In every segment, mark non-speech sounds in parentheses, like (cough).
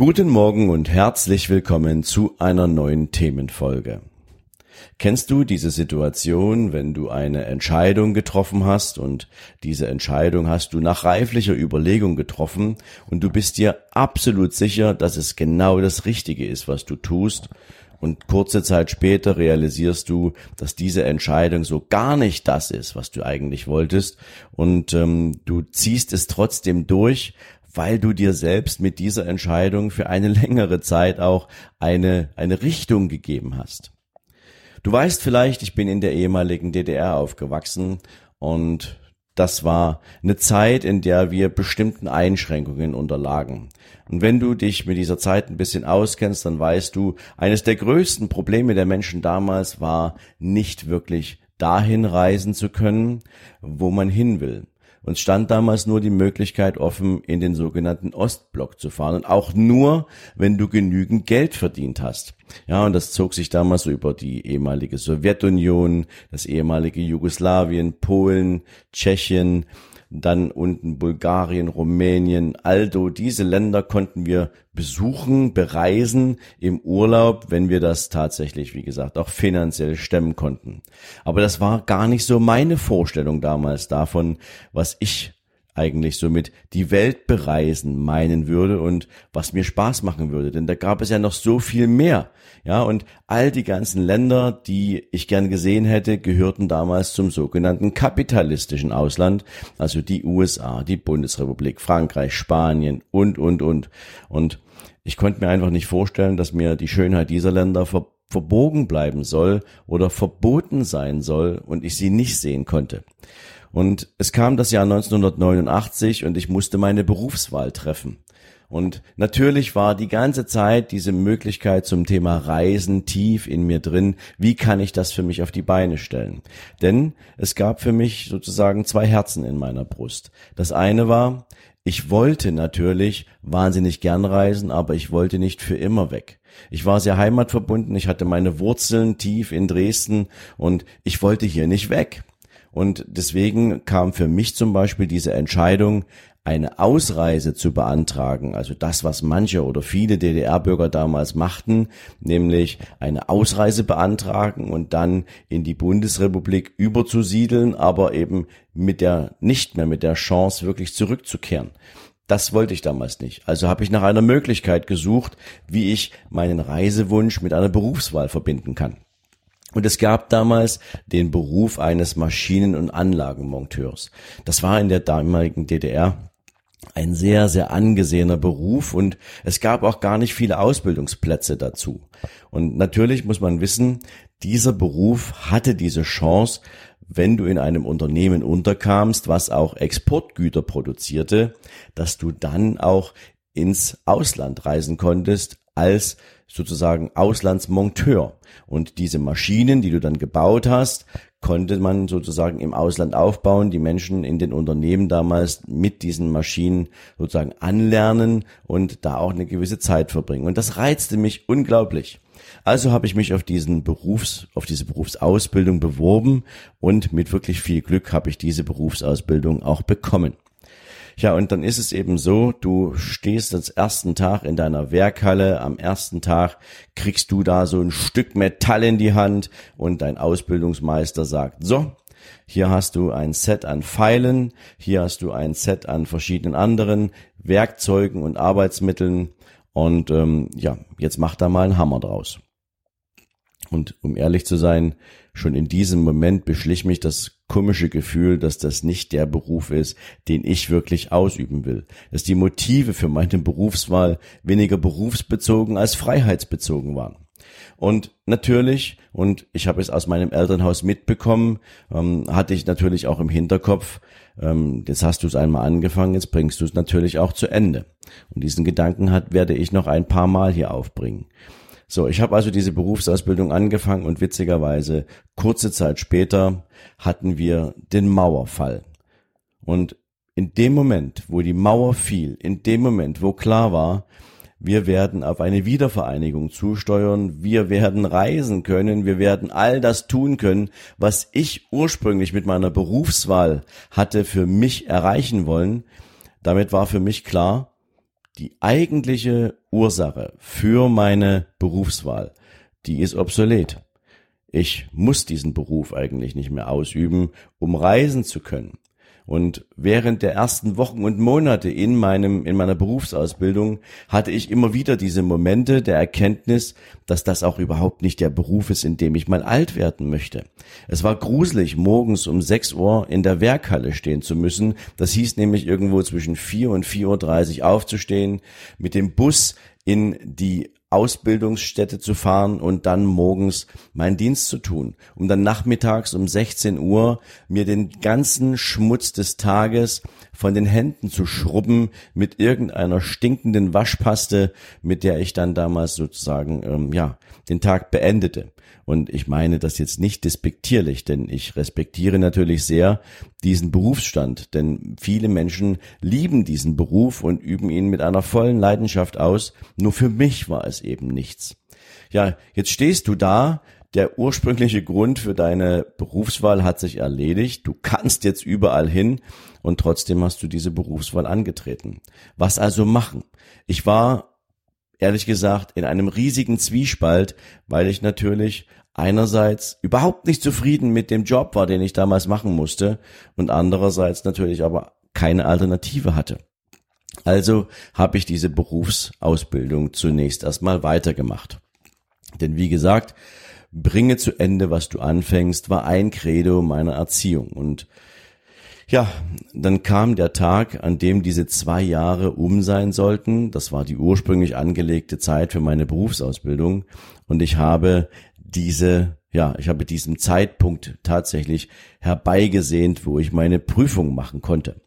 Guten Morgen und herzlich willkommen zu einer neuen Themenfolge. Kennst du diese Situation, wenn du eine Entscheidung getroffen hast und diese Entscheidung hast du nach reiflicher Überlegung getroffen und du bist dir absolut sicher, dass es genau das Richtige ist, was du tust und kurze Zeit später realisierst du, dass diese Entscheidung so gar nicht das ist, was du eigentlich wolltest und ähm, du ziehst es trotzdem durch, weil du dir selbst mit dieser Entscheidung für eine (laughs) längere Zeit auch eine, eine Richtung gegeben hast. Du weißt vielleicht, ich bin in der ehemaligen DDR aufgewachsen und das war eine Zeit, in der wir bestimmten Einschränkungen unterlagen. Und wenn du dich mit dieser Zeit ein bisschen auskennst, dann weißt du, eines der größten Probleme der Menschen damals war, nicht wirklich dahin reisen zu können, wo man hin will. Uns stand damals nur die Möglichkeit offen, in den sogenannten Ostblock zu fahren. Und auch nur, wenn du genügend Geld verdient hast. Ja, und das zog sich damals so über die ehemalige Sowjetunion, das ehemalige Jugoslawien, Polen, Tschechien, dann unten Bulgarien, Rumänien, Aldo. Diese Länder konnten wir besuchen, bereisen im Urlaub, wenn wir das tatsächlich, wie gesagt, auch finanziell stemmen konnten. Aber das war gar nicht so meine Vorstellung damals davon, was ich eigentlich somit die Welt bereisen meinen würde und was mir Spaß machen würde. Denn da gab es ja noch so viel mehr. Ja, und all die ganzen Länder, die ich gern gesehen hätte, gehörten damals zum sogenannten kapitalistischen Ausland. Also die USA, die Bundesrepublik, Frankreich, Spanien und, und, und. Und ich konnte mir einfach nicht vorstellen, dass mir die Schönheit dieser Länder ver verbogen bleiben soll oder verboten sein soll und ich sie nicht sehen konnte. Und es kam das Jahr 1989 und ich musste meine Berufswahl treffen. Und natürlich war die ganze Zeit diese Möglichkeit zum Thema Reisen tief in mir drin. Wie kann ich das für mich auf die Beine stellen? Denn es gab für mich sozusagen zwei Herzen in meiner Brust. Das eine war, ich wollte natürlich wahnsinnig gern reisen, aber ich wollte nicht für immer weg. Ich war sehr heimatverbunden, ich hatte meine Wurzeln tief in Dresden und ich wollte hier nicht weg. Und deswegen kam für mich zum Beispiel diese Entscheidung, eine Ausreise zu beantragen, also das, was manche oder viele DDR-Bürger damals machten, nämlich eine Ausreise beantragen und dann in die Bundesrepublik überzusiedeln, aber eben mit der, nicht mehr mit der Chance wirklich zurückzukehren. Das wollte ich damals nicht. Also habe ich nach einer Möglichkeit gesucht, wie ich meinen Reisewunsch mit einer Berufswahl verbinden kann. Und es gab damals den Beruf eines Maschinen- und Anlagenmonteurs. Das war in der damaligen DDR ein sehr, sehr angesehener Beruf und es gab auch gar nicht viele Ausbildungsplätze dazu. Und natürlich muss man wissen, dieser Beruf hatte diese Chance, wenn du in einem Unternehmen unterkamst, was auch Exportgüter produzierte, dass du dann auch ins Ausland reisen konntest als sozusagen Auslandsmonteur. Und diese Maschinen, die du dann gebaut hast, konnte man sozusagen im Ausland aufbauen, die Menschen in den Unternehmen damals mit diesen Maschinen sozusagen anlernen und da auch eine gewisse Zeit verbringen. Und das reizte mich unglaublich. Also habe ich mich auf diesen Berufs, auf diese Berufsausbildung beworben und mit wirklich viel Glück habe ich diese Berufsausbildung auch bekommen. Ja, und dann ist es eben so, du stehst als ersten Tag in deiner Werkhalle, am ersten Tag kriegst du da so ein Stück Metall in die Hand und dein Ausbildungsmeister sagt, so, hier hast du ein Set an Pfeilen, hier hast du ein Set an verschiedenen anderen Werkzeugen und Arbeitsmitteln und ähm, ja, jetzt mach da mal einen Hammer draus. Und um ehrlich zu sein, schon in diesem Moment beschlich mich das komische Gefühl, dass das nicht der Beruf ist, den ich wirklich ausüben will. Dass die Motive für meine Berufswahl weniger berufsbezogen als freiheitsbezogen waren. Und natürlich, und ich habe es aus meinem Elternhaus mitbekommen, ähm, hatte ich natürlich auch im Hinterkopf, ähm, jetzt hast du es einmal angefangen, jetzt bringst du es natürlich auch zu Ende. Und diesen Gedanken hat, werde ich noch ein paar Mal hier aufbringen. So, ich habe also diese Berufsausbildung angefangen und witzigerweise kurze Zeit später hatten wir den Mauerfall. Und in dem Moment, wo die Mauer fiel, in dem Moment, wo klar war, wir werden auf eine Wiedervereinigung zusteuern, wir werden reisen können, wir werden all das tun können, was ich ursprünglich mit meiner Berufswahl hatte für mich erreichen wollen. Damit war für mich klar, die eigentliche Ursache für meine Berufswahl, die ist obsolet. Ich muss diesen Beruf eigentlich nicht mehr ausüben, um reisen zu können. Und während der ersten Wochen und Monate in meinem, in meiner Berufsausbildung hatte ich immer wieder diese Momente der Erkenntnis, dass das auch überhaupt nicht der Beruf ist, in dem ich mal alt werden möchte. Es war gruselig, morgens um 6 Uhr in der Werkhalle stehen zu müssen. Das hieß nämlich irgendwo zwischen 4 und 4.30 Uhr aufzustehen, mit dem Bus in die Ausbildungsstätte zu fahren und dann morgens meinen Dienst zu tun, um dann nachmittags um 16 Uhr mir den ganzen Schmutz des Tages von den Händen zu schrubben mit irgendeiner stinkenden Waschpaste, mit der ich dann damals sozusagen ähm, ja den Tag beendete. Und ich meine das jetzt nicht despektierlich, denn ich respektiere natürlich sehr diesen Berufsstand, denn viele Menschen lieben diesen Beruf und üben ihn mit einer vollen Leidenschaft aus. Nur für mich war es eben nichts. Ja, jetzt stehst du da, der ursprüngliche Grund für deine Berufswahl hat sich erledigt. Du kannst jetzt überall hin und trotzdem hast du diese Berufswahl angetreten. Was also machen? Ich war ehrlich gesagt in einem riesigen Zwiespalt, weil ich natürlich einerseits überhaupt nicht zufrieden mit dem Job war, den ich damals machen musste und andererseits natürlich aber keine Alternative hatte. Also habe ich diese Berufsausbildung zunächst erstmal weitergemacht. Denn wie gesagt, bringe zu Ende, was du anfängst, war ein Credo meiner Erziehung. Und ja, dann kam der Tag, an dem diese zwei Jahre um sein sollten. Das war die ursprünglich angelegte Zeit für meine Berufsausbildung. Und ich habe diese, ja, ich habe diesen Zeitpunkt tatsächlich herbeigesehnt, wo ich meine Prüfung machen konnte.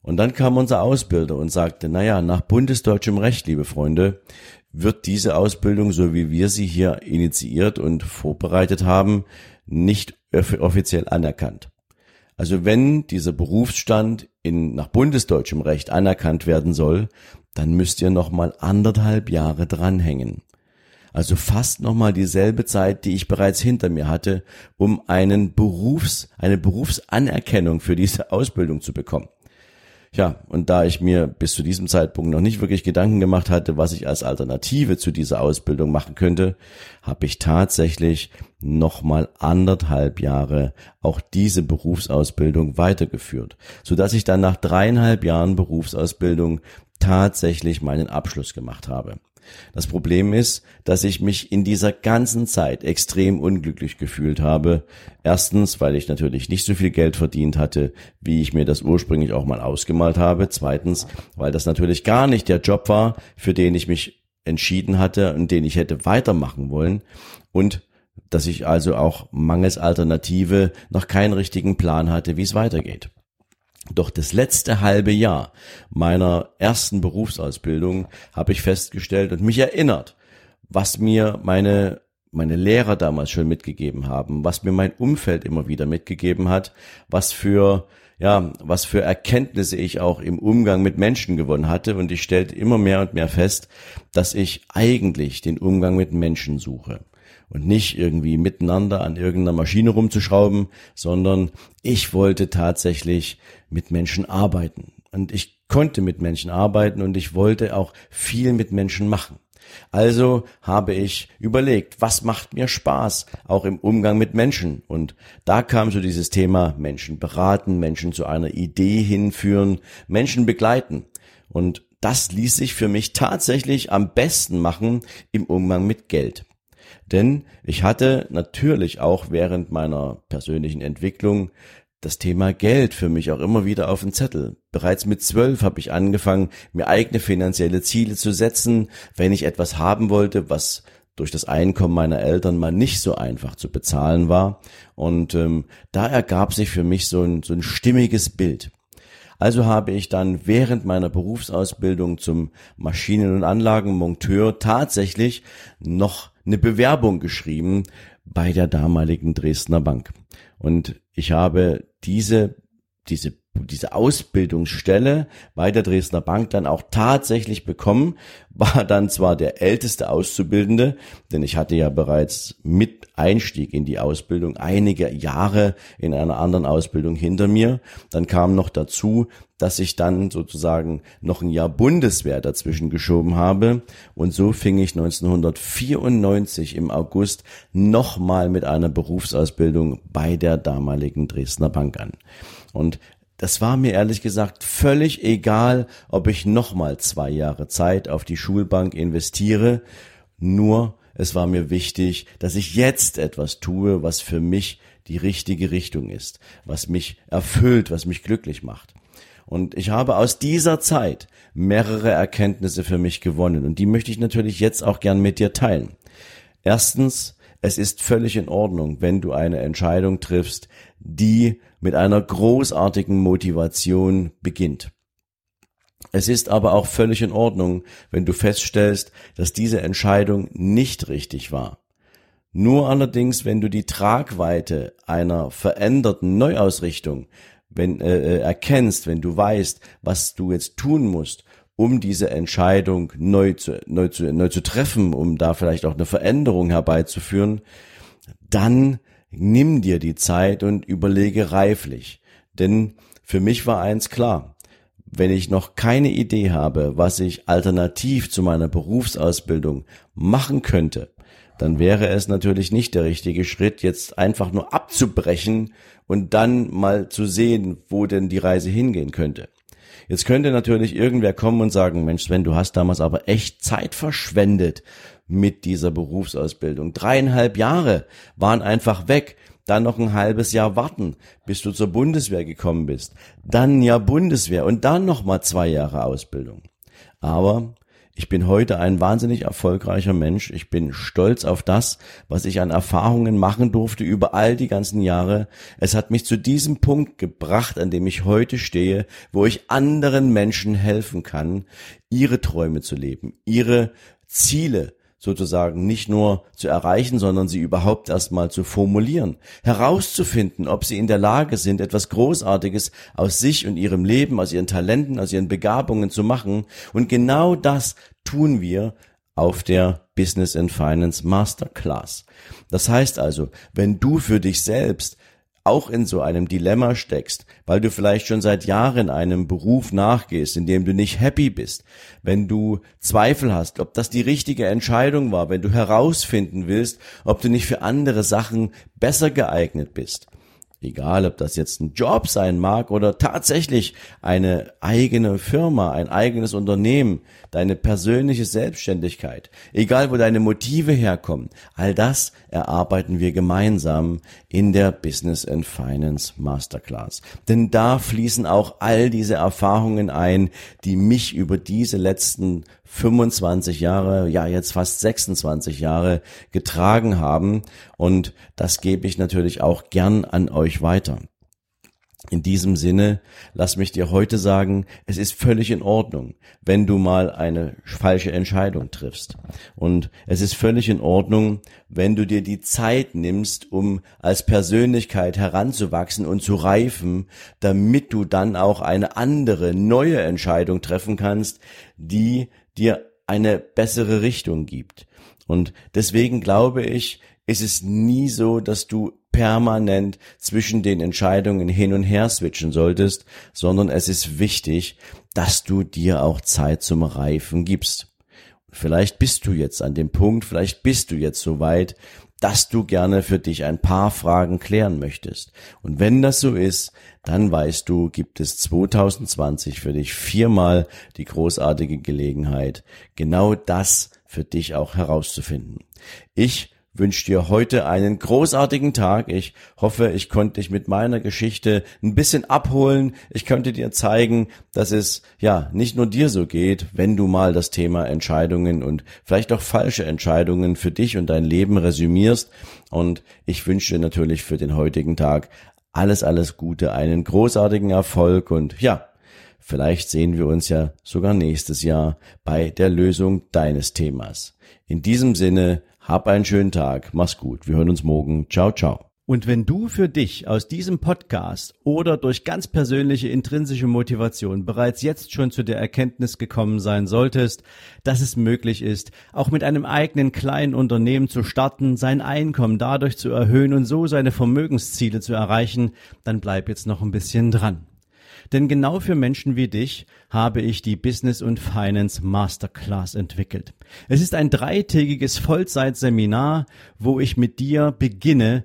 Und dann kam unser Ausbilder und sagte, naja, nach bundesdeutschem Recht, liebe Freunde, wird diese Ausbildung, so wie wir sie hier initiiert und vorbereitet haben, nicht offiziell anerkannt. Also wenn dieser Berufsstand in, nach bundesdeutschem Recht anerkannt werden soll, dann müsst ihr noch mal anderthalb Jahre dranhängen. Also fast nochmal dieselbe Zeit, die ich bereits hinter mir hatte, um einen Berufs, eine Berufsanerkennung für diese Ausbildung zu bekommen. Ja, und da ich mir bis zu diesem Zeitpunkt noch nicht wirklich Gedanken gemacht hatte, was ich als Alternative zu dieser Ausbildung machen könnte, habe ich tatsächlich nochmal anderthalb Jahre auch diese Berufsausbildung weitergeführt, so dass ich dann nach dreieinhalb Jahren Berufsausbildung tatsächlich meinen Abschluss gemacht habe. Das Problem ist, dass ich mich in dieser ganzen Zeit extrem unglücklich gefühlt habe. Erstens, weil ich natürlich nicht so viel Geld verdient hatte, wie ich mir das ursprünglich auch mal ausgemalt habe. Zweitens, weil das natürlich gar nicht der Job war, für den ich mich entschieden hatte und den ich hätte weitermachen wollen. Und dass ich also auch mangels Alternative noch keinen richtigen Plan hatte, wie es weitergeht. Doch das letzte halbe Jahr meiner ersten Berufsausbildung habe ich festgestellt und mich erinnert, was mir meine meine Lehrer damals schon mitgegeben haben, was mir mein Umfeld immer wieder mitgegeben hat, was für ja, was für Erkenntnisse ich auch im Umgang mit Menschen gewonnen hatte. Und ich stellte immer mehr und mehr fest, dass ich eigentlich den Umgang mit Menschen suche und nicht irgendwie miteinander an irgendeiner Maschine rumzuschrauben, sondern ich wollte tatsächlich mit Menschen arbeiten. Und ich konnte mit Menschen arbeiten und ich wollte auch viel mit Menschen machen. Also habe ich überlegt, was macht mir Spaß, auch im Umgang mit Menschen. Und da kam so dieses Thema Menschen beraten, Menschen zu einer Idee hinführen, Menschen begleiten. Und das ließ sich für mich tatsächlich am besten machen im Umgang mit Geld. Denn ich hatte natürlich auch während meiner persönlichen Entwicklung das Thema Geld für mich auch immer wieder auf den Zettel. Bereits mit zwölf habe ich angefangen, mir eigene finanzielle Ziele zu setzen, wenn ich etwas haben wollte, was durch das Einkommen meiner Eltern mal nicht so einfach zu bezahlen war. Und ähm, da ergab sich für mich so ein, so ein stimmiges Bild. Also habe ich dann während meiner Berufsausbildung zum Maschinen- und Anlagenmonteur tatsächlich noch eine Bewerbung geschrieben bei der damaligen Dresdner Bank. Und ich habe diese, diese diese Ausbildungsstelle bei der Dresdner Bank dann auch tatsächlich bekommen, (laughs) war dann zwar der älteste Auszubildende, denn ich hatte ja bereits mit Einstieg in die Ausbildung einige Jahre in einer anderen Ausbildung hinter mir. Dann kam noch dazu, dass ich dann sozusagen noch ein Jahr Bundeswehr dazwischen geschoben habe und so fing ich 1994 im August nochmal mit einer Berufsausbildung bei der damaligen Dresdner Bank an. Und das war mir ehrlich gesagt völlig egal, ob ich nochmal zwei Jahre Zeit auf die Schulbank investiere. Nur es war mir wichtig, dass ich jetzt etwas tue, was für mich die richtige Richtung ist, was mich erfüllt, was mich glücklich macht. Und ich habe aus dieser Zeit mehrere Erkenntnisse für mich gewonnen und die möchte ich natürlich jetzt auch gern mit dir teilen. Erstens, es ist völlig in Ordnung, wenn du eine Entscheidung triffst, die mit einer großartigen Motivation beginnt. Es ist aber auch völlig in Ordnung, wenn du feststellst, dass diese Entscheidung nicht richtig war. Nur allerdings, wenn du die Tragweite einer veränderten Neuausrichtung wenn, äh, äh erkennst, wenn du weißt, was du jetzt tun musst, um diese Entscheidung neu zu, neu zu, neu zu treffen, um da vielleicht auch eine Veränderung herbeizuführen, dann nimm dir die Zeit und überlege reiflich. Denn für mich war eins klar. Wenn ich noch keine Idee habe, was ich alternativ zu meiner Berufsausbildung machen könnte, dann wäre es natürlich nicht der richtige Schritt, jetzt einfach nur abzubrechen und dann mal zu sehen, wo denn die Reise hingehen könnte. Jetzt könnte natürlich irgendwer kommen und sagen, Mensch, Sven, du hast damals aber echt Zeit verschwendet mit dieser Berufsausbildung. Dreieinhalb Jahre waren einfach weg. Dann noch ein halbes Jahr warten, bis du zur Bundeswehr gekommen bist. Dann ja Bundeswehr und dann noch mal zwei Jahre Ausbildung. Aber ich bin heute ein wahnsinnig erfolgreicher Mensch. Ich bin stolz auf das, was ich an Erfahrungen machen durfte über all die ganzen Jahre. Es hat mich zu diesem Punkt gebracht, an dem ich heute stehe, wo ich anderen Menschen helfen kann, ihre Träume zu leben, ihre Ziele sozusagen nicht nur zu erreichen, sondern sie überhaupt erstmal zu formulieren, herauszufinden, ob sie in der Lage sind, etwas Großartiges aus sich und ihrem Leben, aus ihren Talenten, aus ihren Begabungen zu machen. Und genau das tun wir auf der Business and Finance Masterclass. Das heißt also, wenn du für dich selbst auch in so einem Dilemma steckst, weil du vielleicht schon seit Jahren einem Beruf nachgehst, in dem du nicht happy bist, wenn du Zweifel hast, ob das die richtige Entscheidung war, wenn du herausfinden willst, ob du nicht für andere Sachen besser geeignet bist, Egal, ob das jetzt ein Job sein mag oder tatsächlich eine eigene Firma, ein eigenes Unternehmen, deine persönliche Selbstständigkeit. Egal, wo deine Motive herkommen. All das erarbeiten wir gemeinsam in der Business and Finance Masterclass. Denn da fließen auch all diese Erfahrungen ein, die mich über diese letzten 25 Jahre, ja jetzt fast 26 Jahre getragen haben und das gebe ich natürlich auch gern an euch weiter. In diesem Sinne, lass mich dir heute sagen, es ist völlig in Ordnung, wenn du mal eine falsche Entscheidung triffst. Und es ist völlig in Ordnung, wenn du dir die Zeit nimmst, um als Persönlichkeit heranzuwachsen und zu reifen, damit du dann auch eine andere, neue Entscheidung treffen kannst, die dir eine bessere Richtung gibt. Und deswegen glaube ich, ist es nie so, dass du permanent zwischen den Entscheidungen hin und her switchen solltest, sondern es ist wichtig, dass du dir auch Zeit zum Reifen gibst. Vielleicht bist du jetzt an dem Punkt, vielleicht bist du jetzt so weit, dass du gerne für dich ein paar Fragen klären möchtest. Und wenn das so ist, dann weißt du, gibt es 2020 für dich viermal die großartige Gelegenheit, genau das für dich auch herauszufinden. Ich wünsche dir heute einen großartigen Tag. Ich hoffe, ich konnte dich mit meiner Geschichte ein bisschen abholen. Ich könnte dir zeigen, dass es ja nicht nur dir so geht, wenn du mal das Thema Entscheidungen und vielleicht auch falsche Entscheidungen für dich und dein Leben resümierst. Und ich wünsche dir natürlich für den heutigen Tag alles, alles Gute, einen großartigen Erfolg und ja, Vielleicht sehen wir uns ja sogar nächstes Jahr bei der Lösung deines Themas. In diesem Sinne, hab einen schönen Tag, mach's gut, wir hören uns morgen. Ciao, ciao. Und wenn du für dich aus diesem Podcast oder durch ganz persönliche intrinsische Motivation bereits jetzt schon zu der Erkenntnis gekommen sein solltest, dass es möglich ist, auch mit einem eigenen kleinen Unternehmen zu starten, sein Einkommen dadurch zu erhöhen und so seine Vermögensziele zu erreichen, dann bleib jetzt noch ein bisschen dran. Denn genau für Menschen wie dich habe ich die Business und Finance Masterclass entwickelt. Es ist ein dreitägiges Vollzeitseminar, wo ich mit dir beginne,